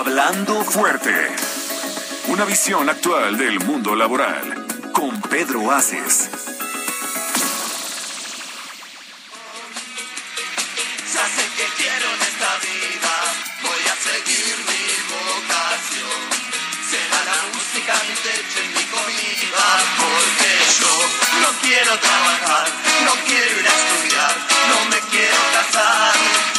Hablando fuerte. Una visión actual del mundo laboral. Con Pedro Aces. Ya sé que quiero en esta vida, voy a seguir mi vocación. Será la música mi techo y mi comida, porque yo no quiero trabajar, no quiero ir a estudiar, no me quiero casar.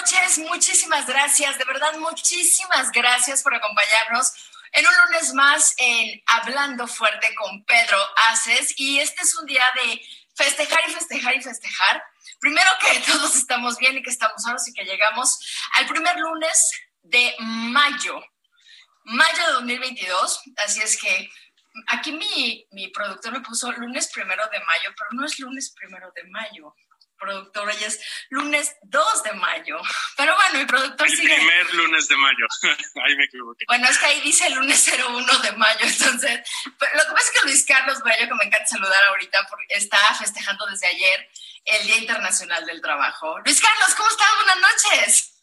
Noches. Muchísimas gracias, de verdad, muchísimas gracias por acompañarnos en un lunes más en Hablando Fuerte con Pedro Aces. Y este es un día de festejar y festejar y festejar. Primero que todos estamos bien y que estamos sanos y que llegamos al primer lunes de mayo, mayo de 2022. Así es que aquí mi, mi productor me puso lunes primero de mayo, pero no es lunes primero de mayo productor, hoy es lunes 2 de mayo. Pero bueno, mi productor El sigue. primer lunes de mayo. Ahí me equivoqué. Bueno, es que ahí dice el lunes 01 de mayo, entonces. Pero lo que pasa es que Luis Carlos Bello, que me encanta saludar ahorita, porque está festejando desde ayer el Día Internacional del Trabajo. Luis Carlos, ¿cómo estás? Buenas noches.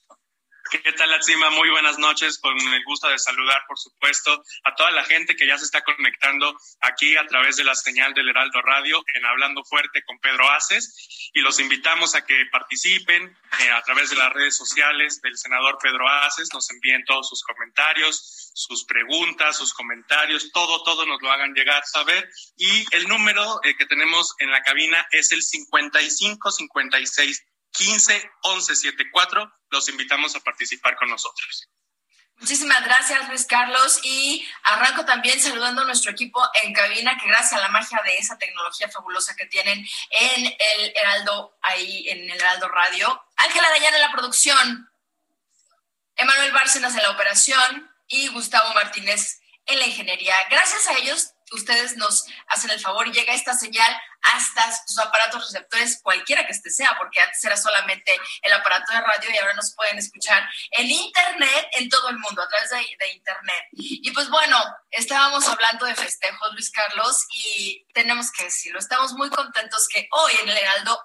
¿Qué tal, Latzima? Muy buenas noches. Con el gusto de saludar, por supuesto, a toda la gente que ya se está conectando aquí a través de la señal del Heraldo Radio en Hablando Fuerte con Pedro Aces. Y los invitamos a que participen eh, a través de las redes sociales del senador Pedro Aces. Nos envíen todos sus comentarios, sus preguntas, sus comentarios, todo, todo nos lo hagan llegar, saber. Y el número eh, que tenemos en la cabina es el 55 56 15 11 74. Los invitamos a participar con nosotros. Muchísimas gracias, Luis Carlos. Y arranco también saludando a nuestro equipo en cabina, que gracias a la magia de esa tecnología fabulosa que tienen en el Heraldo, ahí en el Heraldo Radio. Ángela Dayana en la producción, Emanuel Bárcenas en la operación y Gustavo Martínez en la ingeniería. Gracias a ellos, ustedes nos hacen el favor llega esta señal hasta sus aparatos receptores, cualquiera que este sea, porque antes era solamente el aparato de radio y ahora nos pueden escuchar en internet en todo el mundo, a través de, de internet. Y pues bueno, estábamos hablando de festejos, Luis Carlos, y tenemos que decirlo, estamos muy contentos que hoy en el Heraldo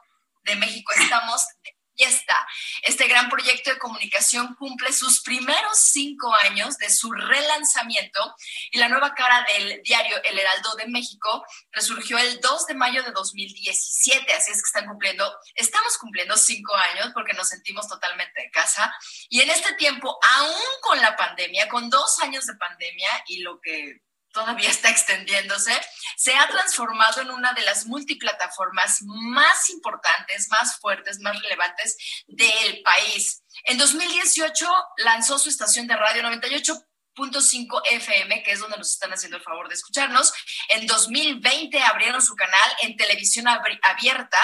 de México estamos y está. Este gran proyecto de comunicación cumple sus primeros cinco años de su relanzamiento y la nueva cara del diario El Heraldo de México resurgió el 2 de mayo de 2017. Así es que están cumpliendo, estamos cumpliendo cinco años porque nos sentimos totalmente en casa. Y en este tiempo, aún con la pandemia, con dos años de pandemia y lo que todavía está extendiéndose, se ha transformado en una de las multiplataformas más importantes, más fuertes, más relevantes del país. En 2018 lanzó su estación de radio 98.5 FM, que es donde nos están haciendo el favor de escucharnos. En 2020 abrieron su canal en televisión abierta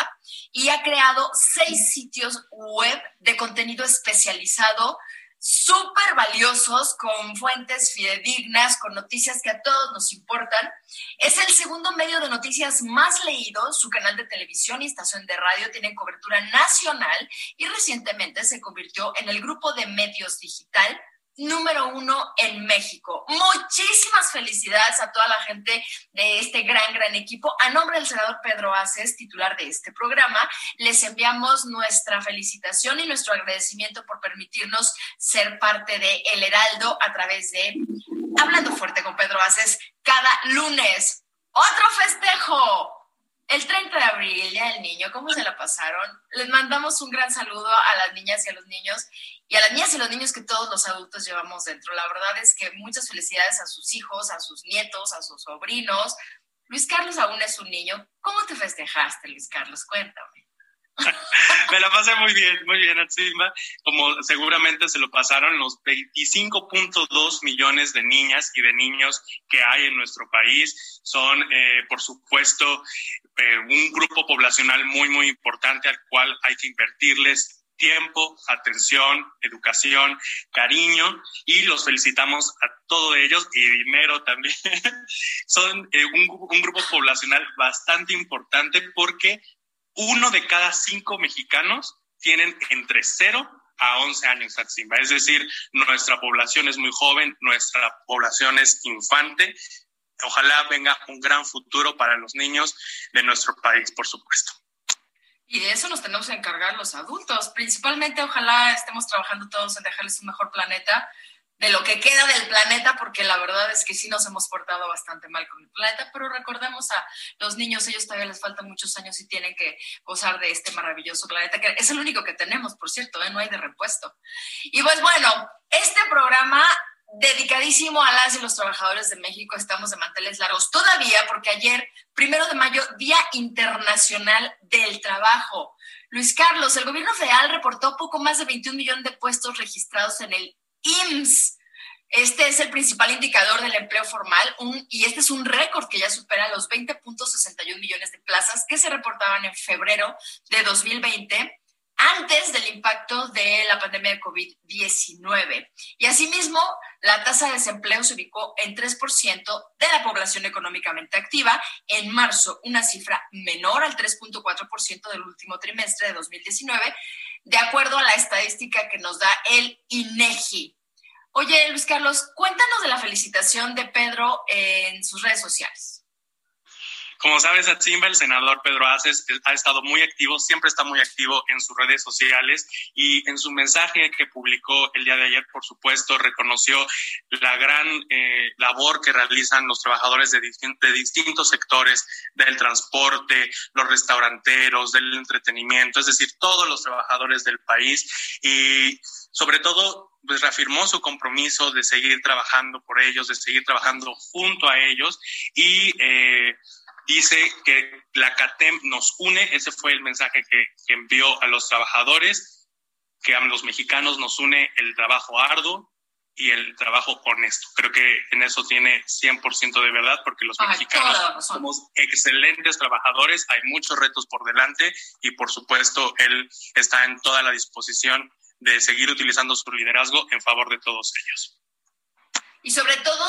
y ha creado seis sitios web de contenido especializado súper valiosos, con fuentes fidedignas, con noticias que a todos nos importan. Es el segundo medio de noticias más leído. Su canal de televisión y estación de radio tienen cobertura nacional y recientemente se convirtió en el grupo de medios digital número uno en México. Muchísimas felicidades a toda la gente de este gran, gran equipo. A nombre del senador Pedro Aces, titular de este programa, les enviamos nuestra felicitación y nuestro agradecimiento por permitirnos ser parte de El Heraldo a través de Hablando Fuerte con Pedro Aces cada lunes. Otro festejo. El 30 de abril, Día del Niño, ¿cómo se la pasaron? Les mandamos un gran saludo a las niñas y a los niños y a las niñas y los niños que todos los adultos llevamos dentro. La verdad es que muchas felicidades a sus hijos, a sus nietos, a sus sobrinos. Luis Carlos aún es un niño. ¿Cómo te festejaste, Luis Carlos? Cuéntame. Me la pasé muy bien, muy bien, Atsima. Como seguramente se lo pasaron los 25.2 millones de niñas y de niños que hay en nuestro país. Son, eh, por supuesto, eh, un grupo poblacional muy, muy importante al cual hay que invertirles tiempo, atención, educación, cariño y los felicitamos a todos ellos y dinero también. Son eh, un, grupo poblacional bastante importante porque uno de cada cinco mexicanos tienen entre 0 a 11 años Simba. Es decir, nuestra población es muy joven, nuestra población es infante. Ojalá venga un gran futuro para los niños de nuestro país, por supuesto. Y de eso nos tenemos que encargar los adultos. Principalmente, ojalá estemos trabajando todos en dejarles un mejor planeta de lo que queda del planeta, porque la verdad es que sí nos hemos portado bastante mal con el planeta, pero recordemos a los niños, ellos todavía les faltan muchos años y tienen que gozar de este maravilloso planeta, que es el único que tenemos, por cierto, ¿eh? no hay de repuesto. Y pues bueno, este programa dedicadísimo a las y los trabajadores de México, estamos de manteles largos todavía, porque ayer, primero de mayo, Día Internacional del Trabajo. Luis Carlos, el gobierno federal reportó poco más de 21 millones de puestos registrados en el IMSS. Este es el principal indicador del empleo formal y este es un récord que ya supera los 20.61 millones de plazas que se reportaban en febrero de 2020 antes del impacto de la pandemia de COVID-19. Y asimismo, la tasa de desempleo se ubicó en 3% de la población económicamente activa en marzo, una cifra menor al 3.4% del último trimestre de 2019, de acuerdo a la estadística que nos da el INEGI. Oye, Luis Carlos, cuéntanos de la felicitación de Pedro en sus redes sociales. Como sabes, Atzimba, el senador Pedro Aces, eh, ha estado muy activo, siempre está muy activo en sus redes sociales y en su mensaje que publicó el día de ayer, por supuesto, reconoció la gran eh, labor que realizan los trabajadores de, de distintos sectores del transporte, los restauranteros, del entretenimiento, es decir, todos los trabajadores del país. Y sobre todo pues reafirmó su compromiso de seguir trabajando por ellos, de seguir trabajando junto a ellos y eh, dice que la CATEM nos une, ese fue el mensaje que, envió a los trabajadadores, que a los mexicanos nos une el trabajo arduo y el trabajo honesto. Creo que en eso tiene 100% de verdad porque los mexicanos somos excelentes trabajadores, hay muchos retos por delante y por supuesto él está en toda la disposición de seguir utilizando su liderazgo en favor de todos ellos. Y sobre todo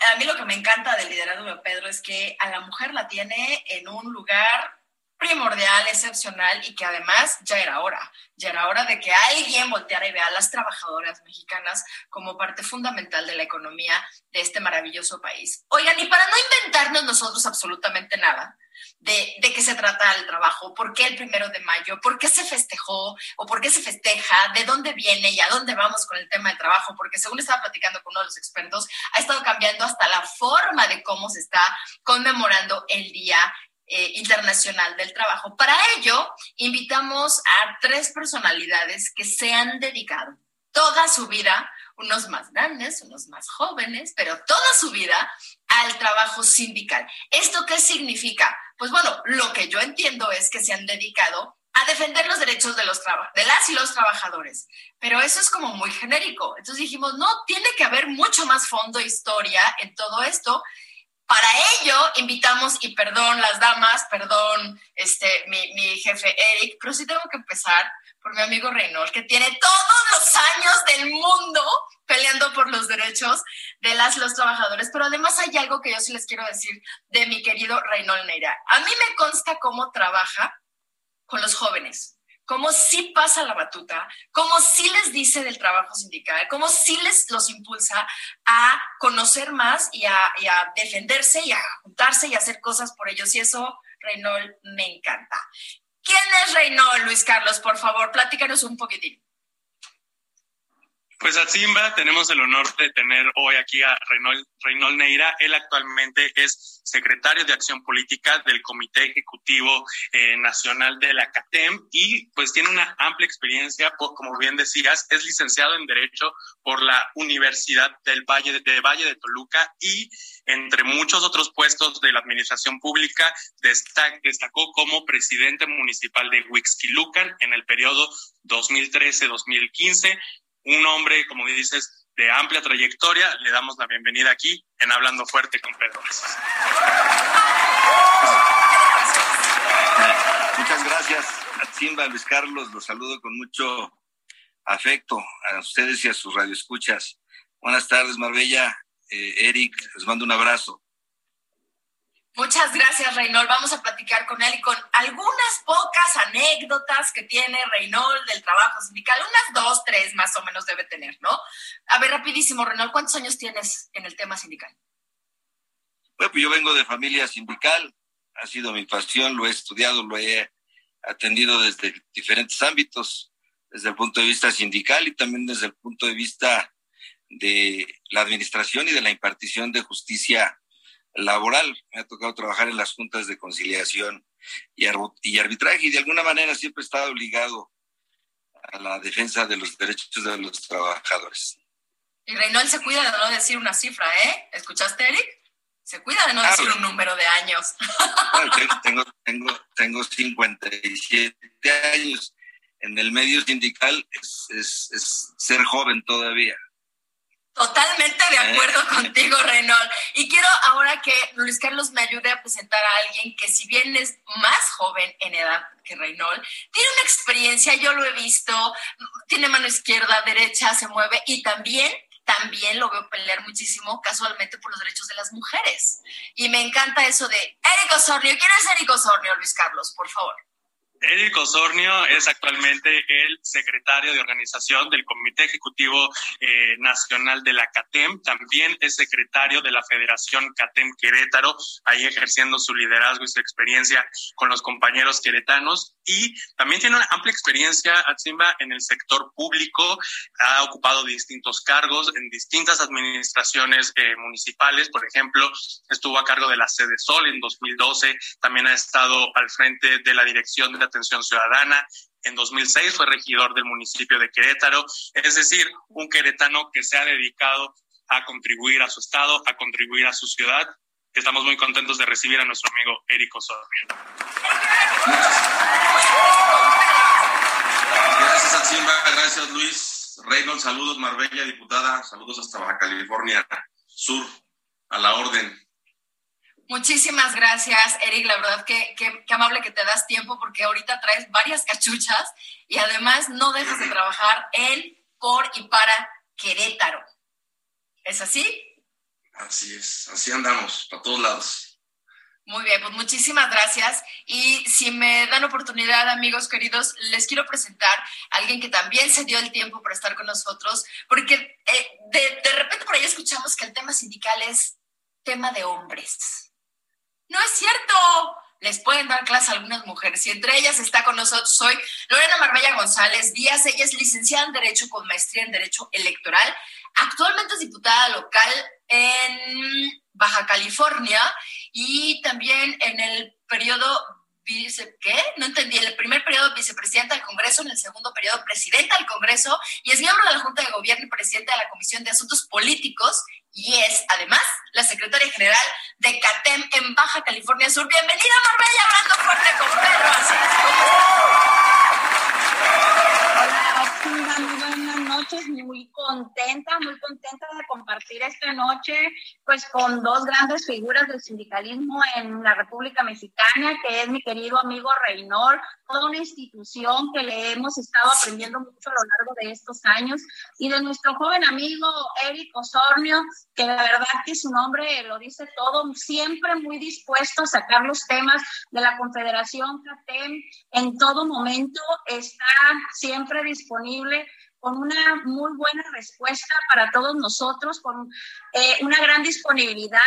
a mí lo que me encanta del liderazgo de Pedro es que a la mujer la tiene en un lugar primordial, excepcional y que además ya era hora, ya era hora de que alguien volteara y vea a las trabajadoras mexicanas como parte fundamental de la economía de este maravilloso país. Oigan, y para no inventarnos nosotros absolutamente nada, de, de, qué se trata el trabajo, por qué el primero de mayo, por qué se festejó o por qué se festeja, de dónde viene y a dónde vamos con el tema del trabajo, porque según estaba platicando con uno de los expertos, ha estado cambiando hasta la forma de cómo se está conmemorando el Día eh, Internacional del Trabajo. Para ello, invitamos a tres personalidades que se han dedicado toda su vida unos más grandes, unos más jóvenes, pero toda su vida al trabajo sindical. ¿Esto qué significa? Pues bueno, lo que yo entiendo es que se han dedicado a defender los derechos de, los de las y los trabajadores, pero eso es como muy genérico. Entonces dijimos, no, tiene que haber mucho más fondo historia en todo esto. Para ello invitamos, y perdón las damas, perdón este, mi, mi jefe Eric, pero sí tengo que empezar por mi amigo Reynolds, que tiene todos los años del mundo peleando por los derechos de las los trabajadores. Pero además hay algo que yo sí les quiero decir de mi querido Reynolds Neira. A mí me consta cómo trabaja con los jóvenes, cómo sí pasa la batuta, cómo sí les dice del trabajo sindical, cómo sí les los impulsa a conocer más y a, defenderse y a juntarse y a hacer cosas por ellos. Y eso, Reynolds, me encanta. ¿Quién es Reynolds, Luis Carlos? Por favor, platícanos un poquitín. Pues a Simba tenemos el honor de tener hoy aquí a Reynold, Neira. Él actualmente es secretario de Acción Política del Comité Ejecutivo eh, Nacional de la CATEM y pues tiene una amplia experiencia, como bien decías, es licenciado en Derecho por la Universidad del Valle de, Valle de Toluca y entre muchos otros puestos de la administración pública destacó como presidente municipal de Huixquilucan en el periodo 2013-2015 un hombre, como dices, de amplia trayectoria. Le damos la bienvenida aquí en Hablando Fuerte con Pedro. Muchas gracias a Simba, Luis Carlos. Los saludo con mucho afecto a ustedes y a sus radioescuchas. Buenas tardes, Marbella. Eh, Eric, les mando un abrazo. Muchas gracias, Reynold. Vamos a platicar con él y con algunas pocas anécdotas que tiene Reynold del trabajo sindical. Unas dos, tres más o menos debe tener, ¿no? A ver, rapidísimo, Reynold, ¿cuántos años tienes en el tema sindical? Bueno, pues yo vengo de familia sindical, ha sido mi pasión, lo he estudiado, lo he atendido desde diferentes ámbitos, desde el punto de vista sindical y también desde el punto de vista de la administración y de la impartición de justicia laboral. Me ha tocado trabajar en las juntas de conciliación y, arbitraje y de alguna manera siempre he estado obligado a la defensa de los derechos de los trabajadores. Y Reynold se cuida de no decir una cifra, ¿eh? ¿Escuchaste, Eric? Se cuida de no decir un número de años. tengo, tengo, tengo 57 años. En el medio sindical es, es ser joven todavía. Totalmente de acuerdo ¿Eh? contigo, Renault. Y quiero ahora que Luis Carlos me ayude a presentar a alguien que si bien es más joven en edad que Reynol, tiene una experiencia, yo lo he visto, tiene mano izquierda, derecha, se mueve y también también lo veo pelear muchísimo casualmente por los derechos de las mujeres. Y me encanta eso de Eric Osornio. ¿Quién es Eric Osornio, Luis Carlos? Por favor. Eric Osornio es actualmente el secretario de organización del Comité Ejecutivo eh, Nacional de la CATEM. También es secretario de la Federación CATEM Querétaro, ahí ejerciendo su liderazgo y su experiencia con los compañeros queretanos. Y también tiene una amplia experiencia, Atsimba, en el sector público. Ha ocupado distintos cargos en distintas administraciones eh, municipales. Por ejemplo, estuvo a cargo de la sede Sol en 2012. También ha estado al frente de la dirección de Atención Ciudadana. En 2006 fue regidor del municipio de Querétaro, es decir, un queretano que se ha dedicado a contribuir a su estado, a contribuir a su ciudad. Estamos muy contentos de recibir a nuestro amigo Eric Osorio. Gracias, Atsimba. Gracias, Luis. Reynolds, saludos, Marbella, diputada. Saludos hasta Baja California Sur. A la orden. Muchísimas gracias, Eric. La verdad que, que, amable que te das tiempo porque ahorita traes varias cachuchas y además no dejas de trabajar en, por y para Querétaro. ¿Es así? Así es, así andamos, para todos lados. Muy bien, pues muchísimas gracias. Y si me dan oportunidad, amigos queridos, les quiero presentar a alguien que también se dio el tiempo para estar con nosotros, porque eh, de, de repente por ahí escuchamos que el tema sindical es tema de hombres no es cierto. Les pueden dar clase a algunas mujeres y entre ellas está con nosotros hoy Lorena Marbella González Díaz. Ella es licenciada en Derecho con maestría en Derecho Electoral. Actualmente es diputada local en Baja California y también en el periodo vice, ¿qué? No entendí. En el primer periodo vicepresidenta del Congreso, en el segundo periodo presidenta del Congreso y es miembro de la Junta de Gobierno y presidenta de la Comisión de Asuntos Políticos y es además la secretaria general de CATEM en Baja California Sur. Bienvenida, Marbella, hablando fuerte con Pedro. Así Hola, muy buenas noches, muy contenta, muy contenta de compartir esta noche pues con dos grandes figuras del sindicalismo en la República Mexicana, que es mi querido amigo Reynor, toda una institución que le hemos estado aprendiendo mucho a lo largo de estos años, y de nuestro joven amigo Eric Osornio, que la verdad que su nombre lo dice todo, siempre muy dispuesto a sacar los temas de la Confederación CATEM en todo momento, está siempre disponible con una muy buena respuesta para todos nosotros, con eh, una gran disponibilidad,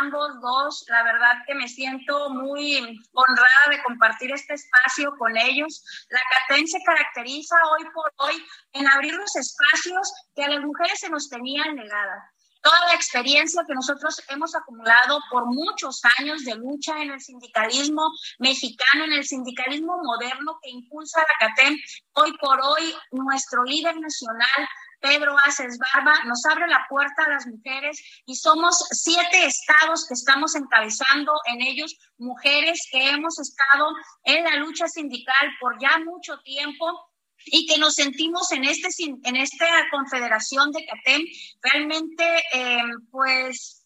ambos dos. La verdad que me siento muy honrada de compartir este espacio con ellos. La CATEN se caracteriza hoy por hoy en abrir los espacios que a las mujeres se nos tenían negadas toda la experiencia que nosotros hemos acumulado por muchos años de lucha en el sindicalismo mexicano, en el sindicalismo moderno que impulsa la CATEM. Hoy por hoy, nuestro líder nacional, Pedro Aces Barba, nos abre la puerta a las mujeres y somos siete estados que estamos encabezando en ellos mujeres que hemos estado en la lucha sindical por ya mucho tiempo y que nos sentimos en, este, en esta confederación de CATEM realmente eh, pues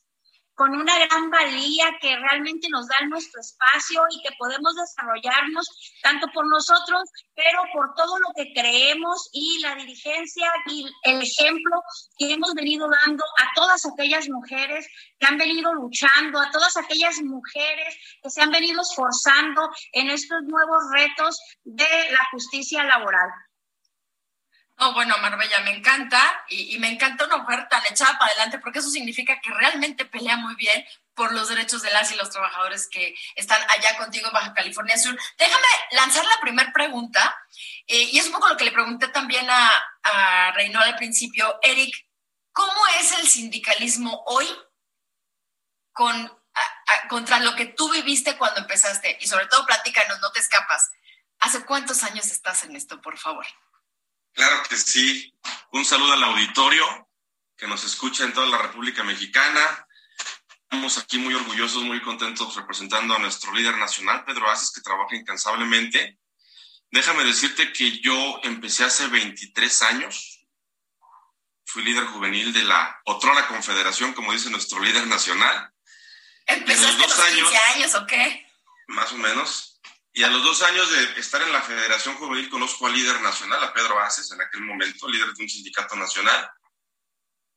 con una gran valía que realmente nos da nuestro espacio y que podemos desarrollarnos tanto por nosotros, pero por todo lo que creemos y la dirigencia y el ejemplo que hemos venido dando a todas aquellas mujeres que han venido luchando, a todas aquellas mujeres que se han venido esforzando en estos nuevos retos de la justicia laboral. No, bueno, Marbella, me encanta y, me encanta una mujer tan echada para adelante porque eso significa que realmente pelea muy bien por los derechos de las y los trabajadores que están allá contigo en Baja California Sur. Déjame lanzar la primera pregunta eh, y es un poco lo que le pregunté también a, a al principio. Eric, ¿cómo es el sindicalismo hoy con, contra lo que tú viviste cuando empezaste? Y sobre todo, platícanos, no te escapas. ¿Hace cuántos años estás en esto, por favor? Claro que sí. Un saludo al auditorio que nos escucha en toda la República Mexicana. Estamos aquí muy orgullosos, muy contentos representando a nuestro líder nacional, Pedro Aces, que trabaja incansablemente. Déjame decirte que yo empecé hace 23 años. Fui líder juvenil de la Otrora Confederación, como dice nuestro líder nacional. ¿Empezaste los, dos años, años o qué? Más o menos. Y a los dos años de estar en la Federación Juvenil conozco al líder nacional, a Pedro Aces, en aquel momento, líder de un sindicato nacional.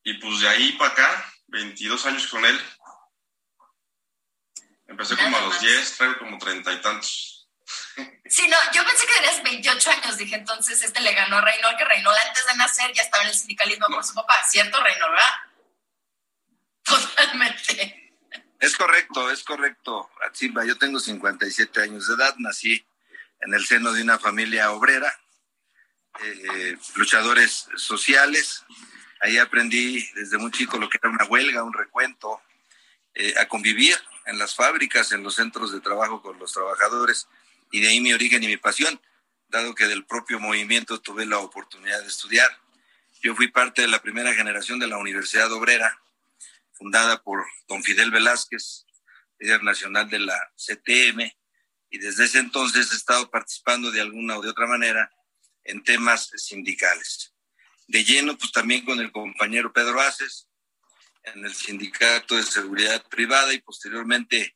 Y pues de ahí para acá, 22 años con él. Empecé como a los 10, traigo como treinta y tantos. Sí, no, yo pensé que tenías 28 años, dije entonces este le ganó a Reynol, que Reynol antes de nacer ya estaba en el sindicalismo por su papá, ¿cierto Reynol, verdad? Totalmente. Es correcto, es correcto, Atsimba. Yo tengo 57 años de edad, nací en el seno de una familia obrera, eh, luchadores sociales. Ahí aprendí desde muy chico lo que era una huelga, un recuento, eh, a convivir en las fábricas, en los centros de trabajo con los trabajadores. Y de ahí mi origen y mi pasión, dado que del propio movimiento tuve la oportunidad de estudiar. Yo fui parte de la primera generación de la Universidad Obrera, fundada por don Fidel Velázquez, líder nacional de la CTM, y desde ese entonces he estado participando de alguna o de otra manera en temas sindicales. De lleno, pues también con el compañero Pedro Aces, en el Sindicato de Seguridad Privada y posteriormente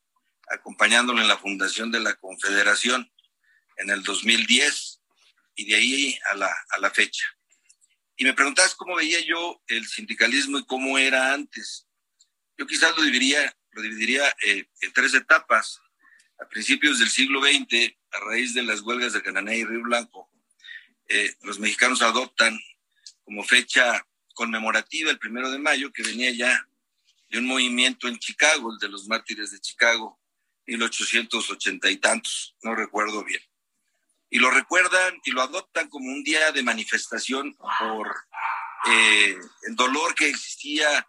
acompañándolo en la fundación de la Confederación en el 2010 y de ahí a la, a la fecha. Y me preguntabas cómo veía yo el sindicalismo y cómo era antes. Yo quizás lo dividiría, lo dividiría eh, en tres etapas. A principios del siglo XX, a raíz de las huelgas de Cananea y Río Blanco, eh, los mexicanos adoptan como fecha conmemorativa el primero de mayo, que venía ya de un movimiento en Chicago, el de los mártires de Chicago, 1880 y tantos, no recuerdo bien. Y lo recuerdan y lo adoptan como un día de manifestación por eh, el dolor que existía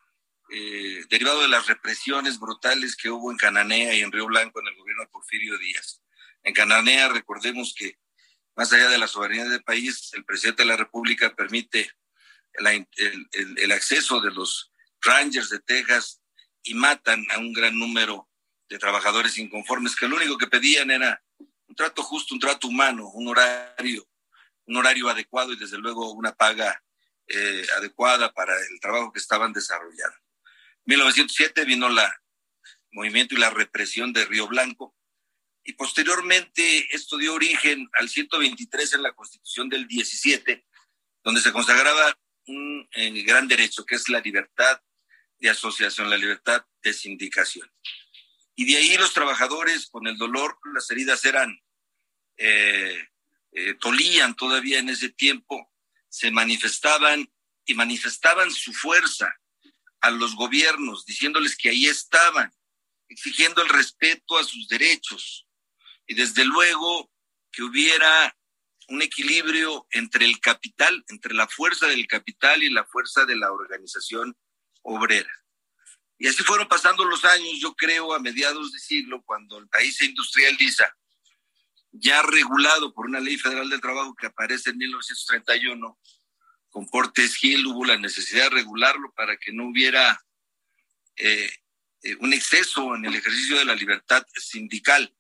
eh, derivado de las represiones brutales que hubo en Cananea y en Río Blanco en el gobierno de Porfirio Díaz. En Cananea, recordemos que más allá de la soberanía del país, el presidente de la República permite el, acceso de los Rangers de Texas y matan a un gran número de trabajadores inconformes que lo único que pedían era un trato justo, un trato humano, un horario, un horario adecuado y desde luego una paga eh, adecuada para el trabajo que estaban desarrollando. 1907 vino la movimiento y la represión de Río Blanco y posteriormente esto dio origen al 123 en la Constitución del 17, donde se consagraba un eh, gran derecho que es la libertad de asociación, la libertad de sindicación. Y de ahí los trabajadores con el dolor, las heridas eran, eh, eh, tolían todavía en ese tiempo, se manifestaban y manifestaban su fuerza a los gobiernos, diciéndoles que ahí estaban, exigiendo el respeto a sus derechos y desde luego que hubiera un equilibrio entre el capital, entre la fuerza del capital y la fuerza de la organización obrera. Y así fueron pasando los años, yo creo, a mediados de siglo, cuando el país se industrializa, ya regulado por una ley federal del trabajo que aparece en 1931, con Portes Gil hubo la necesidad de regularlo para que no hubiera eh, eh, un exceso en el ejercicio de la libertad sindical,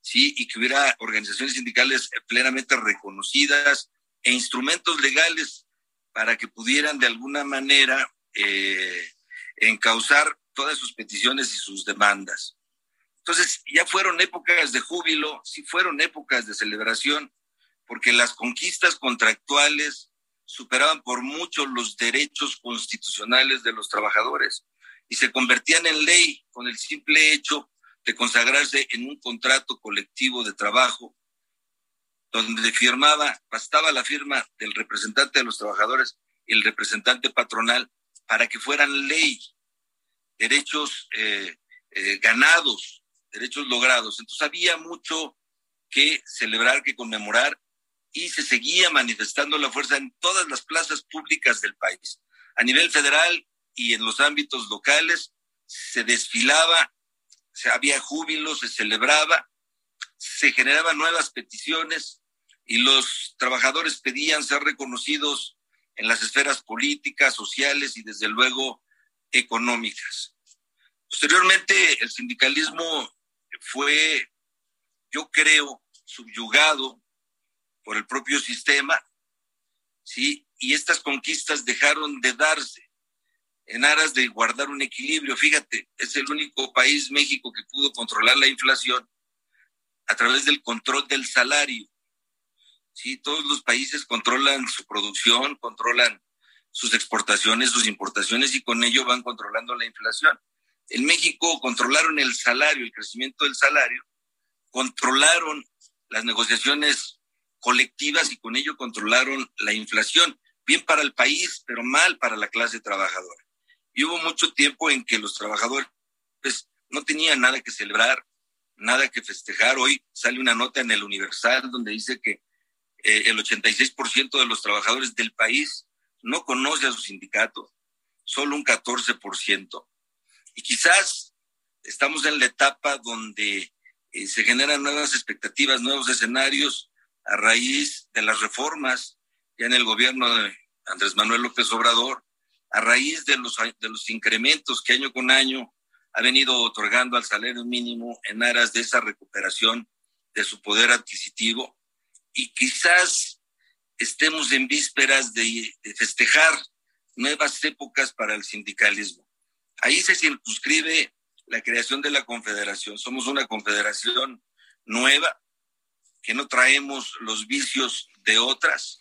¿sí? Y que hubiera organizaciones sindicales plenamente reconocidas e instrumentos legales para que pudieran de alguna manera eh, encauzar todas sus peticiones y sus demandas. Entonces, ya fueron épocas de júbilo, sí fueron épocas de celebración, porque las conquistas contractuales superaban por mucho los derechos constitucionales de los trabajadores y se convertían en ley con el simple hecho de consagrarse en un contrato colectivo de trabajo donde firmaba, bastaba la firma del representante de los trabajadores y el representante patronal para que fueran ley, derechos eh, eh, ganados, derechos logrados. Entonces había mucho que celebrar, que conmemorar se seguía manifestando la fuerza en todas las plazas públicas del país. A nivel federal y en los ámbitos locales se desfilaba, se había júbilo, se celebraba, se generaban nuevas peticiones y los trabajadores pedían ser reconocidos en las esferas políticas, sociales y desde luego económicas. Posteriormente, el sindicalismo fue, yo creo, subyugado por el propio sistema, ¿sí? Y estas conquistas dejaron de darse en aras de guardar un equilibrio. Fíjate, es el único país, México, que pudo controlar la inflación a través del control del salario. Sí, todos los países controlan su producción, controlan sus exportaciones, sus importaciones y con ello van controlando la inflación. En México controlaron el salario, el crecimiento del salario, controlaron las negociaciones colectivas y con ello controlaron la inflación. Bien para el país, pero mal para la clase trabajadora. Y hubo mucho tiempo en que los trabajadores pues, no tenían nada que celebrar, nada que festejar. Hoy sale una nota en el Universal donde dice que eh, el 86% de los trabajadores del país no conoce a su sindicato, solo un 14%. Y quizás estamos en la etapa donde eh, se generan nuevas expectativas, nuevos escenarios a raíz de las reformas ya en el gobierno de Andrés Manuel López Obrador, a raíz de los, de los incrementos que año con año ha venido otorgando al salario mínimo en aras de esa recuperación de su poder adquisitivo y quizás estemos en vísperas de, festejar nuevas épocas para el sindicalismo. Ahí se circunscribe la creación de la confederación. Somos una confederación nueva, que no traemos los vicios de otras,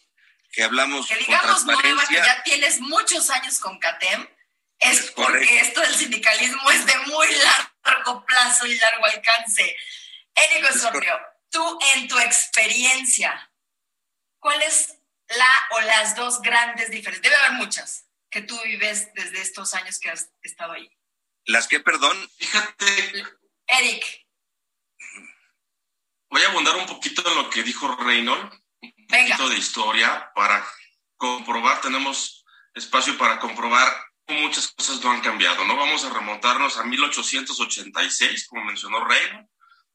que hablamos que digamos nueva, que ya tienes muchos años con CATEM, es, porque esto del sindicalismo es de muy largo plazo y largo alcance. Érico Sorrio, tú en tu experiencia, ¿cuál es la o las dos grandes diferencias? Debe haber muchas que tú vives desde estos años que has estado ahí. ¿Las que, perdón? Fíjate. Eric. Voy a abundar un poquito en lo que dijo Reynold, un poquito de historia para comprobar, tenemos espacio para comprobar muchas cosas no han cambiado, ¿no? Vamos a remontarnos a 1886, como mencionó Reynold,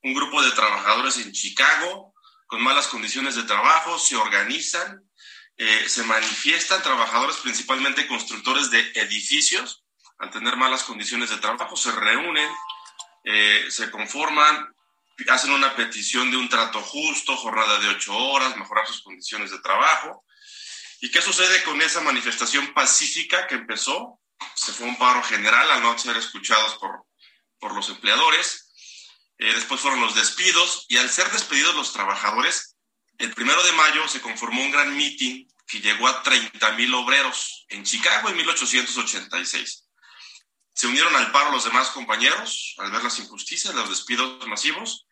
un grupo de trabajadores en Chicago con malas condiciones de trabajo, se organizan, eh, se manifiestan trabajadores, principalmente constructores de edificios, al tener malas condiciones de trabajo, se reúnen, eh, se conforman, hacen una petición de un trato justo, jornada de ocho horas, mejorar sus condiciones de trabajo. ¿Y qué sucede con esa manifestación pacífica que empezó? Se fue un paro general al no ser escuchados por, por los empleadores. Eh, después fueron los despidos y al ser despedidos los trabajadores, el primero de mayo se conformó un gran meeting que llegó a 30 mil obreros en Chicago en 1886. Se unieron al paro los demás compañeros al ver las injusticias, los despidos masivos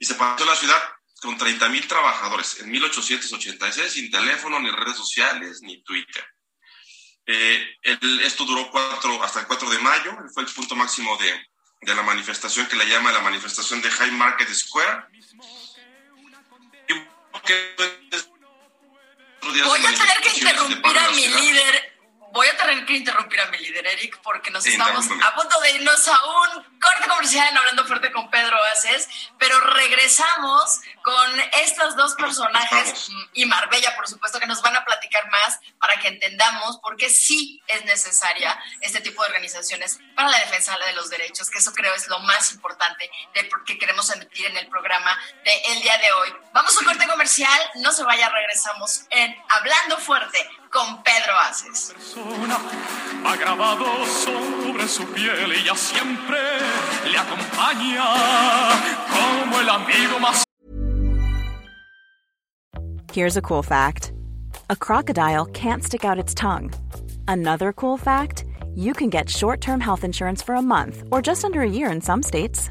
y se pasó la ciudad con 30 mil trabajadores en 1886, sin teléfono, ni redes sociales, ni Twitter. Eh, esto duró cuatro, hasta el 4 de mayo, fue el punto máximo de, de la manifestación que la llama la manifestación de High Market Square. Voy a tener que interrumpir a mi líder voy a tener que interrumpir a mi líder Eric porque nos estamos a punto de irnos a un corte comercial en Hablando Fuerte con Pedro Aces, pero regresamos con estos dos personajes y Marbella, por supuesto, que nos van a platicar más para que entendamos por qué sí es necesaria este tipo de organizaciones para la defensa de los derechos, que eso creo es lo más importante de que queremos emitir en el programa de el día de hoy. Vamos a un corte comercial, no se vaya, regresamos en Hablando Fuerte con Pedro Aces. Ha grabado sobre su piel y ya siempre le acompaña como el amigo más. Here's a cool fact: a crocodile can't stick out its tongue. Another cool fact: you can get short-term health insurance for a month or just under a year in some states.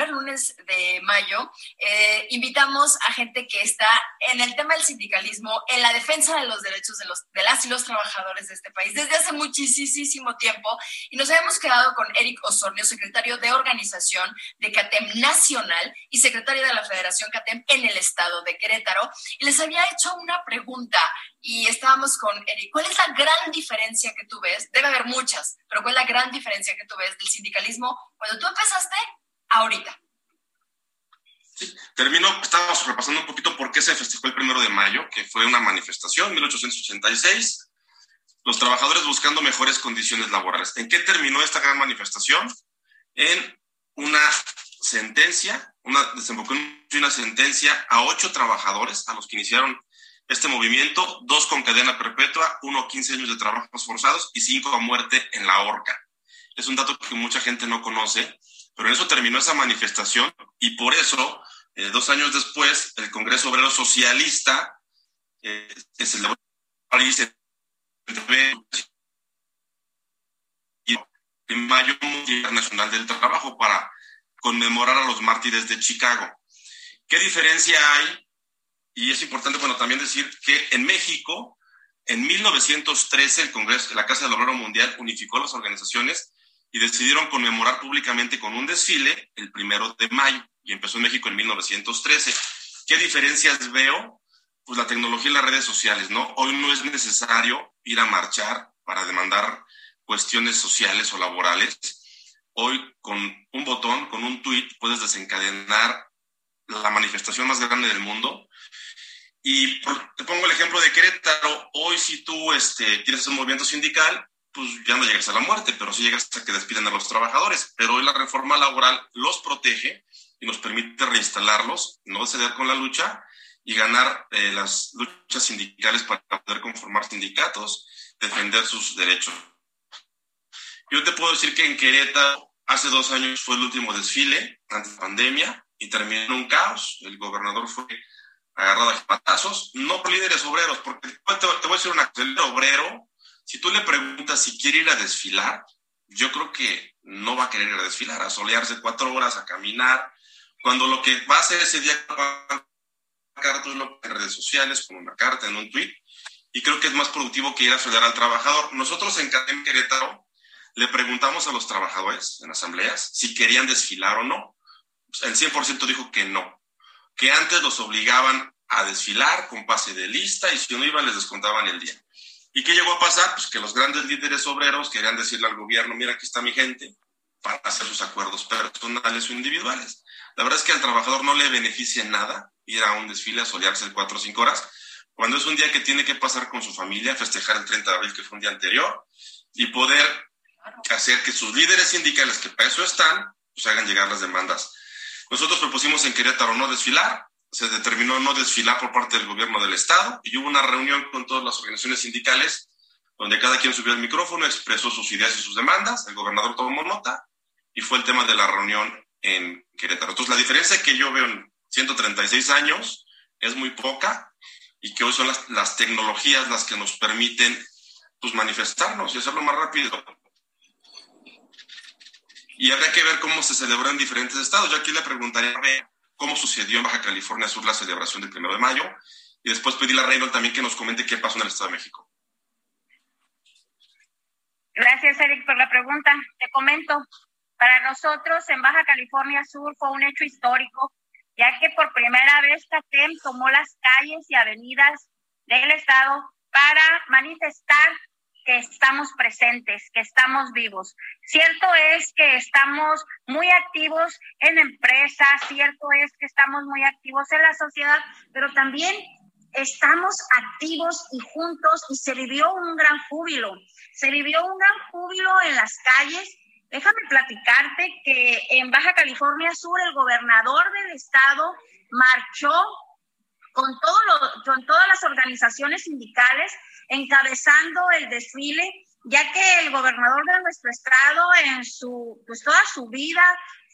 Primer lunes de mayo, eh, invitamos a gente que está en el tema del sindicalismo, en la defensa de los derechos de, los, de las y los trabajadores de este país desde hace muchísimo tiempo. Y nos habíamos quedado con Eric Osornio, secretario de organización de CATEM Nacional y secretario de la Federación CATEM en el estado de Querétaro y les había hecho una pregunta y estábamos con Eric. ¿Cuál es la gran diferencia que tú ves? Debe haber muchas, pero ¿cuál es la gran diferencia que tú ves del sindicalismo cuando tú empezaste ahorita? Sí, termino, estábamos repasando un poquito por qué se festejó el primero de mayo, que fue una manifestación, 1886, los trabajadores buscando mejores condiciones laborales. ¿En qué terminó esta gran manifestación? En una sentencia, una, desembocó en una sentencia a ocho trabajadores, a los que iniciaron este movimiento, dos con cadena perpetua, uno 15 años de trabajos forzados y cinco a muerte en la horca. Es un dato que mucha gente no conoce, pero en eso terminó esa manifestación y por eso, eh, dos años después, el Congreso Obrero Socialista eh, que celebró en mayo Internacional del Trabajo para conmemorar a los mártires de Chicago. ¿Qué diferencia hay? Y es importante, bueno, también decir que en México, en 1913, el Congreso, la Casa del Obrero Mundial unificó las organizaciones y decidieron conmemorar públicamente con un desfile el primero de mayo y empezó en México en 1913. ¿Qué diferencias veo? Pues la tecnología y las redes sociales, ¿no? Hoy no es necesario ir a marchar para demandar cuestiones sociales o laborales Hoy con un botón, con un tweet, puedes desencadenar la manifestación más grande del mundo. Y te pongo el ejemplo de Querétaro. Hoy si tú este, tienes un movimiento sindical, pues ya no llegas a la muerte, pero sí llegas a que despiden a los trabajadores. Pero hoy la reforma laboral los protege y nos permite reinstalarlos, no ceder con la lucha y ganar eh, las luchas sindicales para poder conformar sindicatos, defender sus derechos. Yo te puedo decir que en Querétaro hace dos años fue el último desfile antes de la pandemia y terminó en un caos. El gobernador fue agarrado a patazos, no por líderes obreros, porque te, voy a decir una cosa, el obrero, si tú le preguntas si quiere ir a desfilar, yo creo que no va a querer ir a desfilar, a solearse cuatro horas, a caminar, cuando lo que va a hacer ese día carta en redes sociales, con una carta, en un tweet, y creo que es más productivo que ir a solear al trabajador. Nosotros en Querétaro le preguntamos a los trabajadores en asambleas si querían desfilar o no. El 100% dijo que no, que antes los obligaban a desfilar con pase de lista y si no iban les descontaban el día. ¿Y qué llegó a pasar? Pues que los grandes líderes obreros querían decirle al gobierno, mira, aquí está mi gente, para hacer sus acuerdos personales o individuales. La verdad es que al trabajador no le beneficia nada ir a un desfile a solearse cuatro o cinco horas, cuando es un día que tiene que pasar con su familia, festejar el 30 de abril, que fue un día anterior, y poder hacer que sus líderes sindicales, que para eso están, pues hagan llegar las demandas. Nosotros propusimos en Querétaro no desfilar, se determinó no desfilar por parte del gobierno del Estado y hubo una reunión con todas las organizaciones sindicales donde cada quien subió el micrófono, expresó sus ideas y sus demandas, el gobernador tomó nota y fue el tema de la reunión en Querétaro. Entonces, la diferencia que yo veo en 136 años es muy poca y que hoy son las, las tecnologías las que nos permiten pues, manifestarnos y hacerlo más rápido. Y habría que ver cómo se celebró en diferentes estados. Yo aquí le preguntaría cómo sucedió en Baja California Sur la celebración del 1 de mayo y después pedirle a Reynold también que nos comente qué pasó en el Estado de México. Gracias, Eric, por la pregunta. Te comento, para nosotros en Baja California Sur fue un hecho histórico, ya que por primera vez CATEM tomó las calles y avenidas del Estado para manifestar que estamos presentes, que estamos vivos. Cierto es que estamos muy activos en empresas, cierto es que estamos muy activos en la sociedad, pero también estamos activos y juntos y se vivió un gran júbilo. Se vivió un gran júbilo en las calles. Déjame platicarte que en Baja California Sur el gobernador del estado marchó con, con todas las organizaciones sindicales encabezando el desfile, ya que el gobernador de nuestro estado en su, pues toda su vida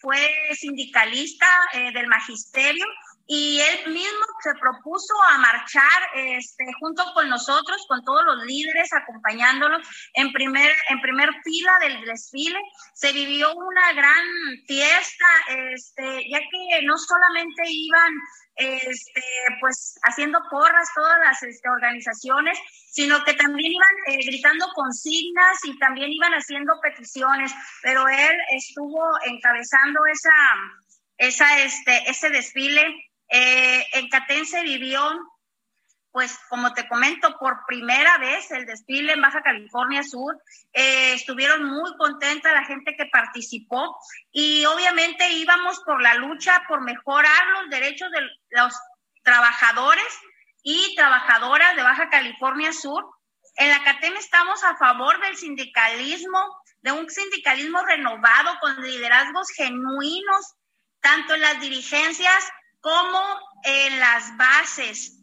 fue sindicalista eh, del magisterio y él mismo se propuso a marchar este, junto con nosotros, con todos los líderes, acompañándolos en primer, en primer fila del desfile. Se vivió una gran fiesta, este, ya que no solamente iban este, pues haciendo porras todas las este, organizaciones, sino que también iban eh, gritando consignas y también iban haciendo peticiones, pero él estuvo encabezando esa, esa, este, ese desfile. Eh, en Catén se vivió, pues como te comento, por primera vez el desfile en Baja California Sur. Eh, estuvieron muy contentas la gente que participó y obviamente íbamos por la lucha por mejorar los derechos de los trabajadores y trabajadoras de Baja California Sur. En la CATEM estamos a favor del sindicalismo, de un sindicalismo renovado con liderazgos genuinos, tanto en las dirigencias como en las bases.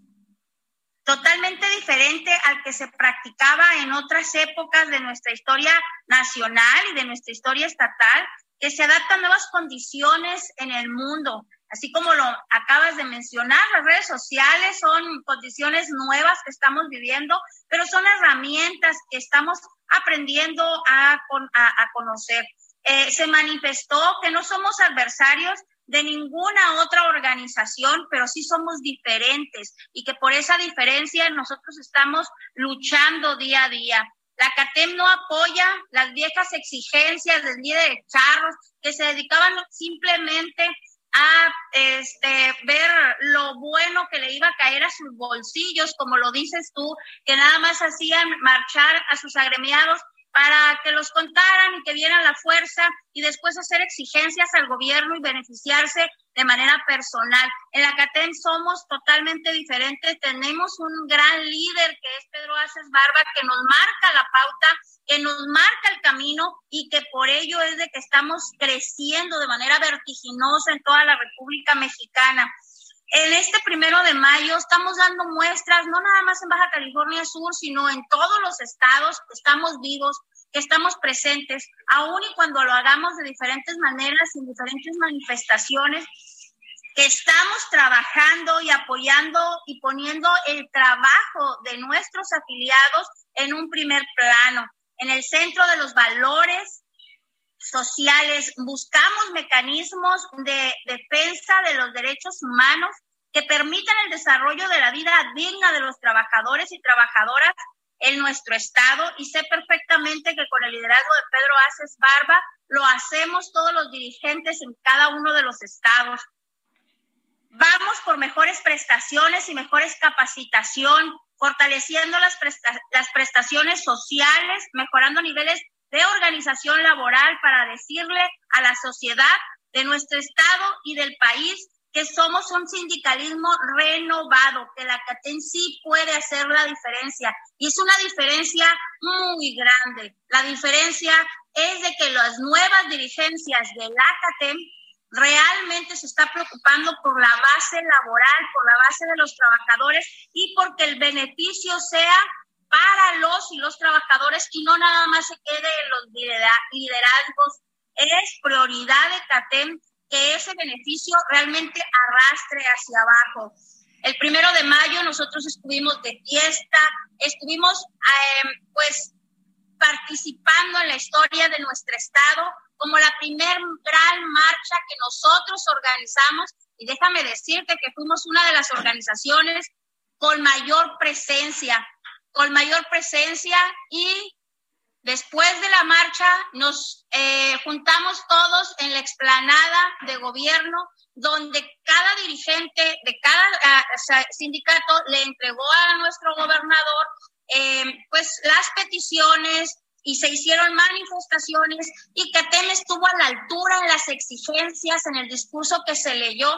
Totalmente diferente al que se practicaba en otras épocas de nuestra historia nacional y de nuestra historia estatal, que se adapta a nuevas condiciones en el mundo, Así como lo acabas de mencionar, las redes sociales son condiciones nuevas que estamos viviendo, pero son herramientas que estamos aprendiendo a, a, conocer. Eh, se manifestó que no somos adversarios de ninguna otra organización, pero sí somos diferentes y que por esa diferencia nosotros estamos luchando día a día. La CATEM no apoya las viejas exigencias del líder de charros que se dedicaban simplemente a este, ver lo bueno que le iba a caer a sus bolsillos, como lo dices tú, que nada más hacían marchar a sus agremiados para que los contaran y que vieran la fuerza y después hacer exigencias al gobierno y beneficiarse de manera personal. En la CATEN somos totalmente diferentes, tenemos un gran líder que es Pedro Aces Barba, que nos marca la pauta, que nos marca el camino y que por ello es de que estamos creciendo de manera vertiginosa en toda la República Mexicana. En este primero de mayo estamos dando muestras, no nada más en Baja California Sur, sino en todos los estados, estamos vivos, que estamos presentes, aun y cuando lo hagamos de diferentes maneras, en diferentes manifestaciones, que estamos trabajando y apoyando y poniendo el trabajo de nuestros afiliados en un primer plano, en el centro de los valores sociales. Buscamos mecanismos de defensa de los derechos humanos que permitan el desarrollo de la vida digna de los trabajadores y trabajadoras en nuestro estado y sé perfectamente que con el liderazgo de Pedro Aces Barba lo hacemos todos los dirigentes en cada uno de los estados. Vamos por mejores prestaciones y mejores capacitación, fortaleciendo las, las prestaciones sociales, mejorando niveles de organización laboral para decirle a la sociedad de nuestro estado y del país que somos un sindicalismo renovado, que la CATEM sí puede hacer la diferencia. Y es una diferencia muy grande. La diferencia es de que las nuevas dirigencias de la CATEM realmente se está preocupando por la base laboral, por la base de los trabajadores y porque el beneficio sea para los y los trabajadores y no nada más se quede en los liderazgos. Es prioridad de CATEM que ese beneficio realmente arrastre hacia abajo. El primero de mayo nosotros estuvimos de fiesta, estuvimos em, pues participando en la historia de nuestro estado como la primer gran marcha que nosotros organizamos y déjame decirte que fuimos una de las organizaciones con mayor presencia, con mayor presencia y Después de la marcha nos eh, juntamos todos en la explanada de gobierno donde cada dirigente de cada ah, sindicato le entregó a nuestro gobernador eh, pues las peticiones y se hicieron manifestaciones y CATEM estuvo a la altura en las exigencias en el discurso que se leyó,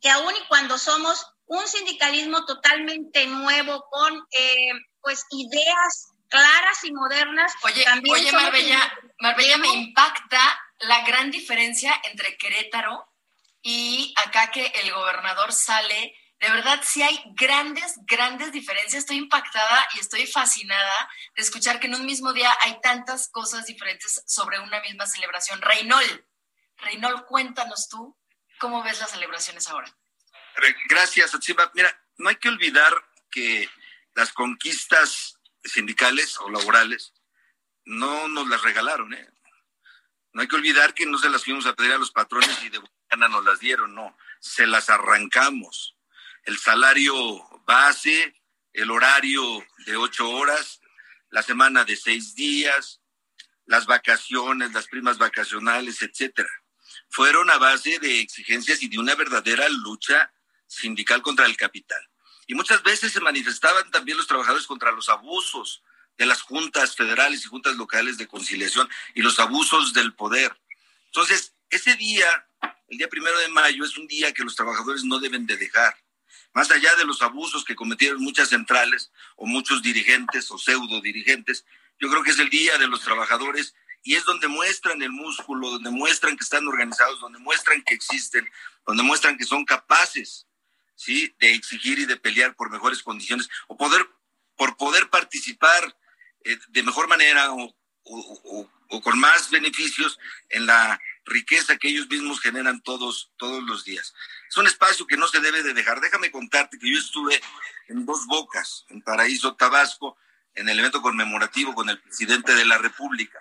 que aún y cuando somos un sindicalismo totalmente nuevo con eh, pues ideas claras y modernas. Oye, oye Marbella, Marbella me impacta la gran diferencia entre Querétaro y acá que el gobernador sale. De verdad, sí hay grandes, grandes diferencias. Estoy impactada y estoy fascinada de escuchar que en un mismo día hay tantas cosas diferentes sobre una misma celebración. Reynol, Reynol, cuéntanos tú cómo ves las celebraciones ahora. Gracias, Atsiba. Mira, no hay que olvidar que las conquistas sindicales o laborales, no nos las regalaron, ¿eh? No hay que olvidar que no se las fuimos a pedir a los patrones y de buena nos las dieron, no, se las arrancamos. El salario base, el horario de ocho horas, la semana de seis días, las vacaciones, las primas vacacionales, etcétera. Fueron a base de exigencias y de una verdadera lucha sindical contra el capital. Y muchas veces se manifestaban también los trabajadores contra los abusos de las juntas federales y juntas locales de conciliación y los abusos del poder. Entonces, ese día, el día primero de mayo, es un día que los trabajadores no deben de dejar. Más allá de los abusos que cometieron muchas centrales o muchos dirigentes o pseudo dirigentes, yo creo que es el día de los trabajadores y es donde muestran el músculo, donde muestran que están organizados, donde muestran que existen, donde muestran que son capaces ¿sí? De exigir y de pelear por mejores condiciones o poder, por poder participar eh, de mejor manera o, con más beneficios en la riqueza que ellos mismos generan todos, todos los días. Es un espacio que no se debe de dejar. Déjame contarte que yo estuve en Dos Bocas, en Paraíso, Tabasco, en el evento conmemorativo con el presidente de la República.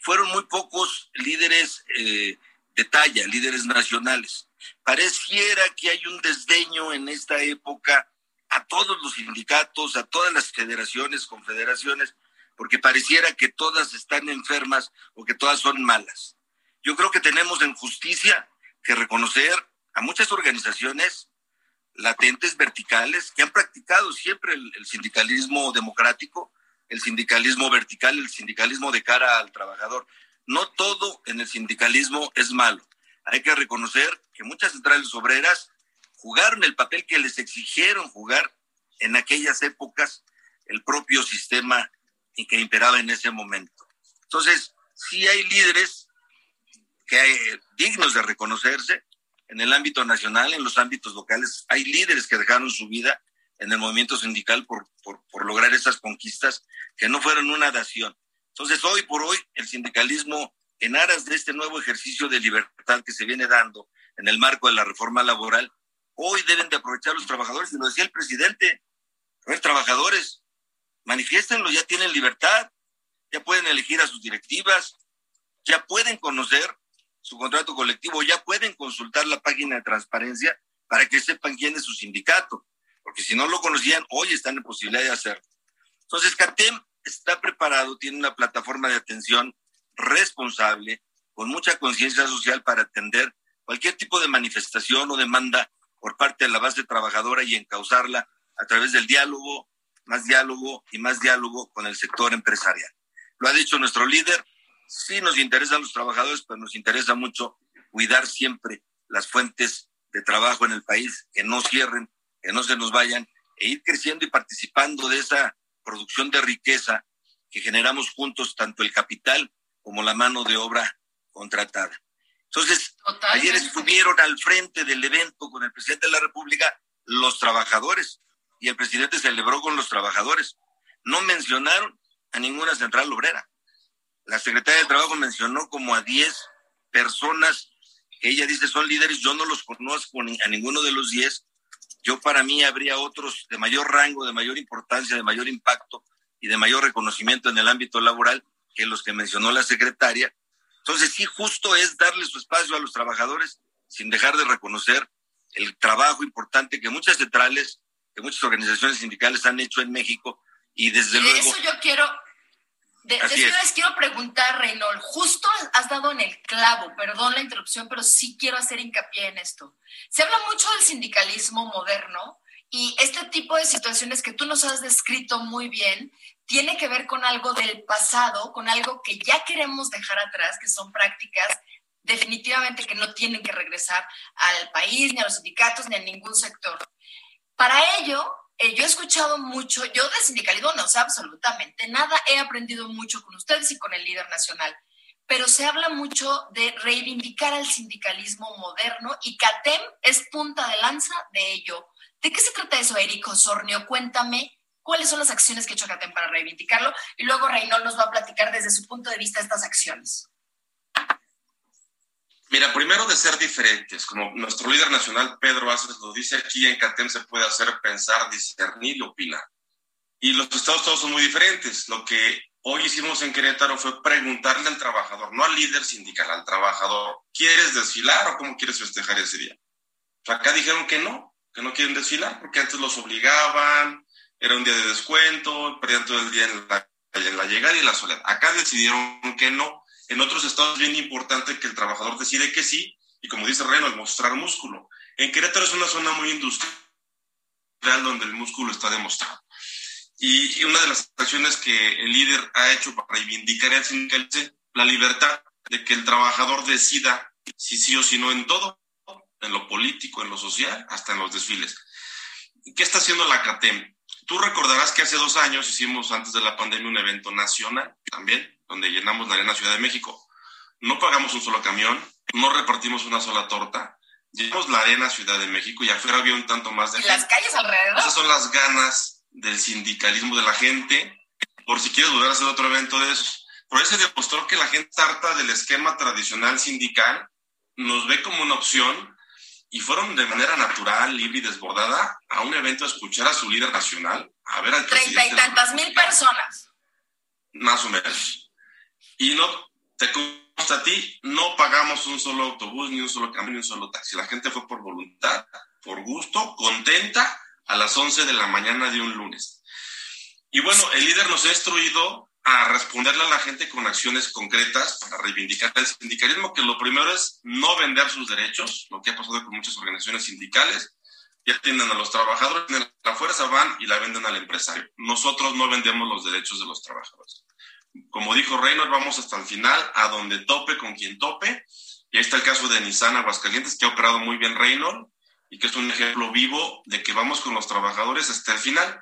Fueron muy pocos líderes eh, de talla, líderes nacionales. Pareciera que hay un desdeño en esta época a todos los sindicatos, a todas las federaciones, confederaciones, porque pareciera que todas están enfermas o que todas son malas. Yo creo que tenemos en justicia que reconocer a muchas organizaciones latentes, verticales, que han practicado siempre el, sindicalismo democrático, el sindicalismo vertical, el sindicalismo de cara al trabajador. No todo en el sindicalismo es malo. Hay que reconocer que muchas centrales obreras jugaron el papel que les exigieron jugar en aquellas épocas el propio sistema que imperaba en ese momento. Entonces, sí hay líderes que hay, dignos de reconocerse en el ámbito nacional, en los ámbitos locales. Hay líderes que dejaron su vida en el movimiento sindical por, por, por lograr esas conquistas que no fueron una dación. Entonces, hoy por hoy, el sindicalismo, en aras de este nuevo ejercicio de libertad que se viene dando en el marco de la reforma laboral, hoy deben de aprovechar los trabajadores, y lo decía el presidente, los trabajadores, manifiéstenlo, ya tienen libertad, ya pueden elegir a sus directivas, ya pueden conocer su contrato colectivo, ya pueden consultar la página de transparencia para que sepan quién es su sindicato, porque si no lo conocían, hoy están en posibilidad de hacerlo. Entonces, CATEM está preparado, tiene una plataforma de atención responsable, con mucha conciencia social para atender cualquier tipo de manifestación o demanda por parte de la base trabajadora y encauzarla a través del diálogo, más diálogo y más diálogo con el sector empresarial. Lo ha dicho nuestro líder, sí nos interesan los trabajadores, pero nos interesa mucho cuidar siempre las fuentes de trabajo en el país, que no cierren, que no se nos vayan, e ir creciendo y participando de esa producción de riqueza que generamos juntos, tanto el capital como la mano de obra contratada. Entonces, ayer estuvieron al frente del evento con el presidente de la República los trabajadores y el presidente celebró con los trabajadores. No mencionaron a ninguna central obrera. La secretaria de Trabajo mencionó como a 10 personas que ella dice son líderes, yo no los conozco a ninguno de los 10. Yo para mí habría otros de mayor rango, de mayor importancia, de mayor impacto y de mayor reconocimiento en el ámbito laboral que los que mencionó la secretaria. Entonces sí, justo es darle su espacio a los trabajadores sin dejar de reconocer el trabajo importante que muchas centrales, que muchas organizaciones sindicales han hecho en México y desde de luego... Eso yo quiero, de, de eso les quiero preguntar, Reynold. Justo has dado en el clavo, perdón la interrupción, pero sí quiero hacer hincapié en esto. Se habla mucho del sindicalismo moderno y este tipo de situaciones que tú nos has descrito muy bien tiene que ver con algo del pasado, con algo que ya queremos dejar atrás, que son prácticas definitivamente que no tienen que regresar al país, ni a los sindicatos, ni a ningún sector. Para ello, eh, yo he escuchado mucho, yo de sindicalismo no sé absolutamente nada, he aprendido mucho con ustedes y con el líder nacional, pero se habla mucho de reivindicar al sindicalismo moderno y CATEM es punta de lanza de ello. ¿De qué se trata eso, Eric Osornio? Cuéntame cuáles son las acciones que ha hecho CATEM para reivindicarlo y luego Reynold nos va a platicar desde su punto de vista estas acciones. Mira, primero de ser diferentes, como nuestro líder nacional Pedro Aces lo dice aquí, en CATEM se puede hacer pensar, discernir y opinar. Y los estados todos son muy diferentes. Lo que hoy hicimos en Querétaro fue preguntarle al trabajador, no al líder sindical, al trabajador, ¿quieres desfilar o cómo quieres festejar ese día? acá dijeron que no, que no quieren desfilar porque antes los obligaban, era un día de descuento, perdían todo el día en la, en la llegada y en la soledad. Acá decidieron que no en otros estados es bien importante que el trabajador decide que sí, y como dice Reno, mostrar músculo. En Querétaro es una zona muy industrial donde el músculo está demostrado. Y una de las acciones que el líder ha hecho para reivindicar el sindical es la libertad de que el trabajador decida si sí o si no en todo, en lo político, en lo social, hasta en los desfiles. ¿Qué está haciendo la CATEM? Tú recordarás que hace dos años hicimos, antes de la pandemia, un evento nacional también, donde llenamos la Arena Ciudad de México. No pagamos un solo camión, no repartimos una sola torta, llenamos la Arena Ciudad de México y afuera había un tanto más de... Y las calles alrededor. Esas son las ganas del sindicalismo de la gente, por si quieres volver a hacer otro evento de esos. Por eso se demostró que la gente harta del esquema tradicional sindical, nos ve como una opción y fueron de manera natural, libre y desbordada a un evento a escuchar a su líder nacional, a ver al Treinta y tantas mil personas. Más o menos. Y no, te consta a ti, no pagamos un solo autobús, ni un solo camión, ni un solo taxi. La gente fue por voluntad, por gusto, contenta a las 11 de la mañana de un lunes. Y bueno, el líder nos ha instruido a responderle a la gente con acciones concretas para reivindicar el sindicalismo, que lo primero es no vender sus derechos, lo que ha pasado con muchas organizaciones sindicales, ya tienen a los trabajadores, tienen la fuerza, van y la venden al empresario. Nosotros no vendemos los derechos de los trabajadores como dijo Reynolds, vamos hasta el final, a donde tope con quien tope. Y ahí está el caso de Nissan Aguascalientes, que ha operado muy bien Reynolds y que es un ejemplo vivo de que vamos con los trabajadores hasta el final.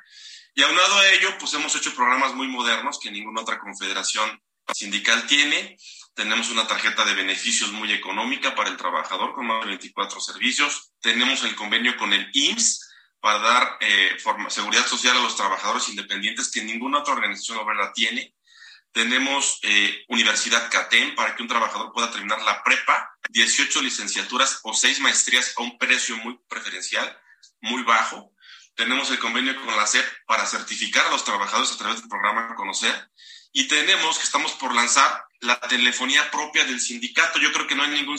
Y aunado a ello, pues hemos hecho programas muy modernos que ninguna otra confederación sindical tiene. tenemos una tarjeta de beneficios muy económica para el trabajador con más de 24 servicios. Tenemos el convenio con el IMSS para dar eh, seguridad social a los trabajadores independientes que ninguna otra organización obrera tiene. Tenemos eh, Universidad CATEM para que un trabajador pueda terminar la prepa, 18 licenciaturas o 6 maestrías a un precio muy preferencial, muy bajo. Tenemos el convenio con la SEP para certificar a los trabajadores a través del programa Conocer. Y tenemos que estamos por lanzar la telefonía propia del sindicato. Yo creo que no hay ningún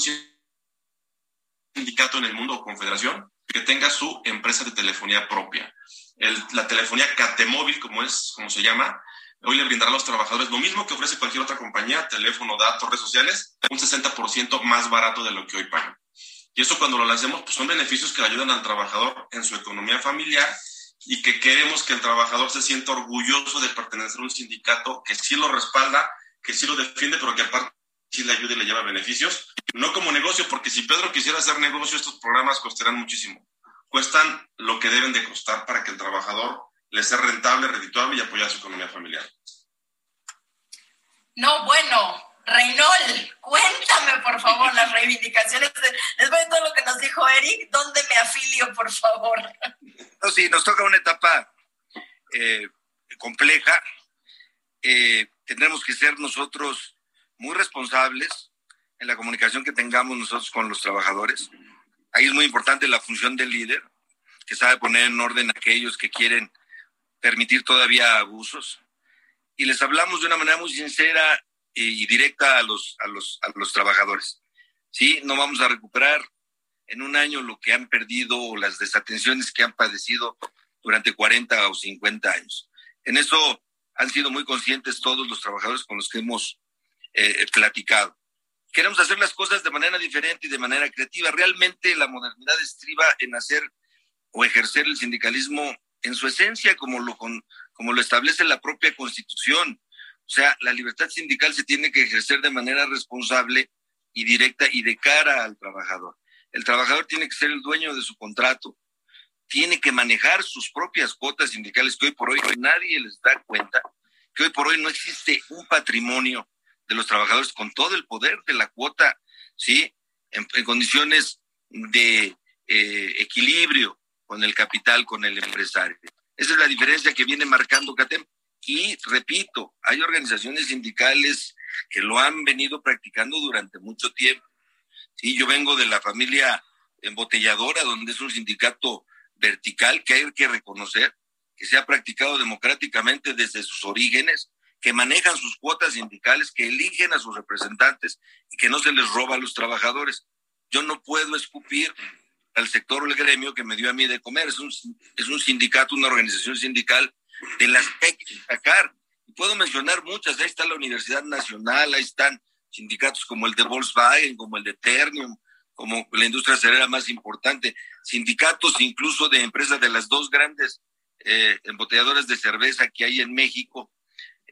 sindicato en el mundo o confederación que tenga su empresa de telefonía propia. la telefonía Catemóvil, como es, como se llama, hoy le brindará a los trabajadores lo mismo que ofrece cualquier otra compañía, teléfono, datos, redes sociales, un 60% más barato de lo que hoy pagan. Y eso cuando lo lancemos, pues son beneficios que ayudan al trabajador en su economía familiar y que queremos que el trabajador se sienta orgulloso de pertenecer a un sindicato que sí lo respalda, que sí lo defiende, pero que aparte sí le ayuda y le lleva beneficios. No como negocio, porque si Pedro quisiera hacer negocio, estos programas costarán muchísimo. Cuestan lo que deben de costar para que el trabajador le sea rentable, redituable y apoye a su economía familiar. No, bueno, Reynol, cuéntame por favor las reivindicaciones. Después de todo lo que nos dijo Eric, ¿dónde me afilio, por favor? No, sí, nos toca una etapa eh, compleja. Eh, tendremos que ser nosotros muy responsables en la comunicación que tengamos nosotros con los trabajadores. Ahí es muy importante la función del líder, que sabe poner en orden a aquellos que quieren permitir todavía abusos. Y les hablamos de una manera muy sincera y directa a los, a los, a los trabajadores. Sí, no vamos a recuperar en un año lo que han perdido o las desatenciones que han padecido durante 40 o 50 años. En eso han sido muy conscientes todos los trabajadores con los que hemos eh, platicado. Queremos hacer las cosas de manera diferente y de manera creativa. Realmente la modernidad estriba en hacer o ejercer el sindicalismo en su esencia, como lo, como lo establece la propia Constitución. O sea, la libertad sindical se tiene que ejercer de manera responsable y directa y de cara al trabajador. El trabajador tiene que ser el dueño de su contrato, tiene que manejar sus propias cuotas sindicales que hoy por hoy nadie les da cuenta, que hoy por hoy no existe un patrimonio de los trabajadores con todo el poder de la cuota, ¿sí? En, condiciones de eh, equilibrio con el capital, con el empresario. Esa es la diferencia que viene marcando CATEM. Y repito, hay organizaciones sindicales que lo han venido practicando durante mucho tiempo. Sí, yo vengo de la familia embotelladora, donde es un sindicato vertical que hay que reconocer, que se ha practicado democráticamente desde sus orígenes, que manejan sus cuotas sindicales, que eligen a sus representantes y que no se les roba a los trabajadores. Yo no puedo escupir al sector o el gremio que me dio a mí de comer. Es un, es un sindicato, una organización sindical de las que hay que sacar. Puedo mencionar muchas. Ahí está la Universidad Nacional, ahí están sindicatos como el de Volkswagen, como el de Ternium, como la industria cerera más importante, sindicatos incluso de empresas de las dos grandes eh, embotelladoras de cerveza que hay en México,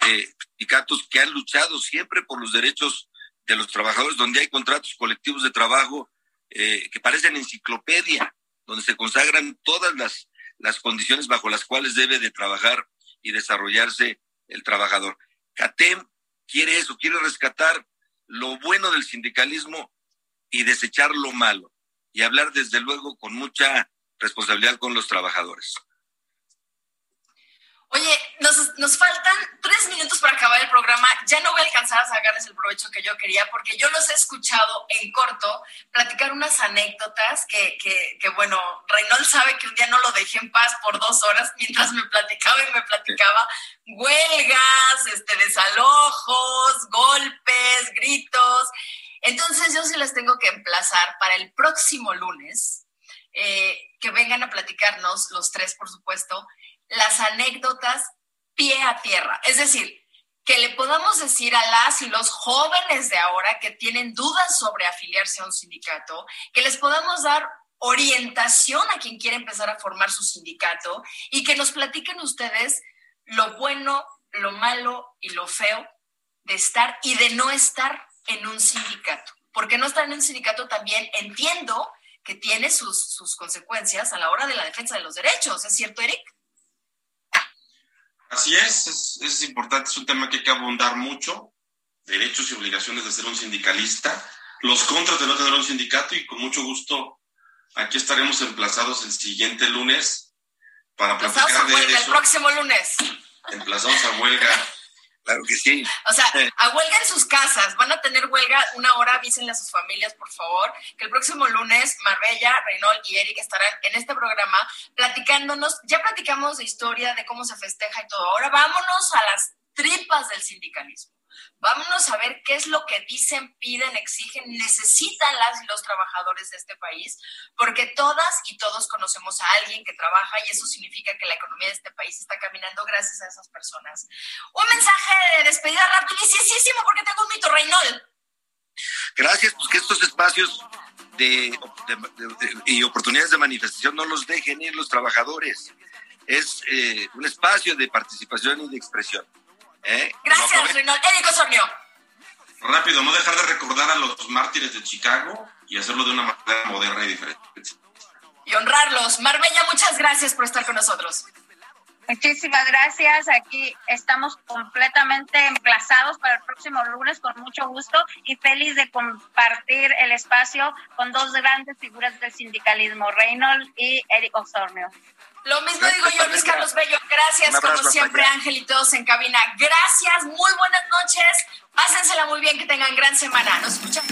eh, sindicatos que han luchado siempre por los derechos de los trabajadores, donde hay contratos colectivos de trabajo eh, que parecen enciclopedia, donde se consagran todas las, las condiciones bajo las cuales debe de trabajar y desarrollarse el trabajador. CATEM quiere eso, quiere rescatar lo bueno del sindicalismo y desechar lo malo, y hablar desde luego con mucha responsabilidad con los trabajadores. Oye, nos, nos, faltan tres minutos para acabar el programa. Ya no voy a alcanzar a sacarles el provecho que yo quería porque yo los he escuchado en corto platicar unas anécdotas que, que, que, bueno, Reynold sabe que un día no lo dejé en paz por dos horas mientras me platicaba y me platicaba huelgas, este, desalojos, golpes, gritos. Entonces yo sí les tengo que emplazar para el próximo lunes, eh, que vengan a platicarnos, los tres por supuesto, las anécdotas pie a tierra. Es decir, que le podamos decir a las y los jóvenes de ahora que tienen dudas sobre afiliarse a un sindicato, que les podamos dar orientación a quien quiere empezar a formar su sindicato y que nos platiquen ustedes lo bueno, lo malo y lo feo de estar y de no estar en un sindicato. Porque no estar en un sindicato también entiendo que tiene sus, sus consecuencias a la hora de la defensa de los derechos. ¿Es cierto, Eric? Así es, es, importante, es un tema que hay que abundar mucho. derechos y obligaciones de ser un sindicalista, los contras de no tener un sindicato y con mucho gusto aquí estaremos emplazados el siguiente lunes para platicar de huelga, El próximo lunes. Emplazados a huelga. Claro que sí. O sea, a huelga en sus casas. Van a tener huelga una hora. Avísenle a sus familias, por favor, que el próximo lunes Marbella, Reynold y Eric estarán en este programa platicándonos. Ya platicamos de historia, de cómo se festeja y todo. Ahora vámonos a las tripas del sindicalismo. Vámonos a ver qué es lo que dicen, piden, exigen, necesitan las los trabajadores de este país, porque todas y todos conocemos a alguien que trabaja y eso significa que la economía de este país está caminando gracias a esas personas. Un mensaje de despedida rapidísimo porque tengo un mito, Reynold. Gracias, pues que estos espacios de, y oportunidades de manifestación no los dejen ir los trabajadores. Es eh, un espacio de participación y de expresión. ¿Eh? Gracias, Reynold. Eric Osornio. Rápido, no dejar de recordar a los mártires de Chicago y hacerlo de una manera moderna y diferente. Y honrarlos. Marbella, muchas gracias por estar con nosotros. Muchísimas gracias. Aquí estamos completamente emplazados para el próximo lunes con mucho gusto y feliz de compartir el espacio con dos grandes figuras del sindicalismo, Reynold y Eric Osornio. Lo mismo digo yo, Luis Carlos Bello. Gracias, como siempre, Ángel y todos en cabina. Gracias, muy buenas noches. Pásensela muy bien, que tengan gran semana. Nos escuchamos.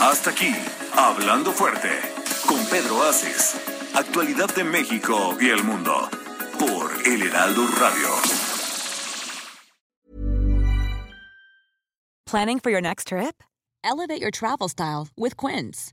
Hasta aquí, Hablando Fuerte, con Pedro Aces. Actualidad de México y el mundo. Por El Heraldo Radio. Planning for your next trip? Elevate your travel style with Quince.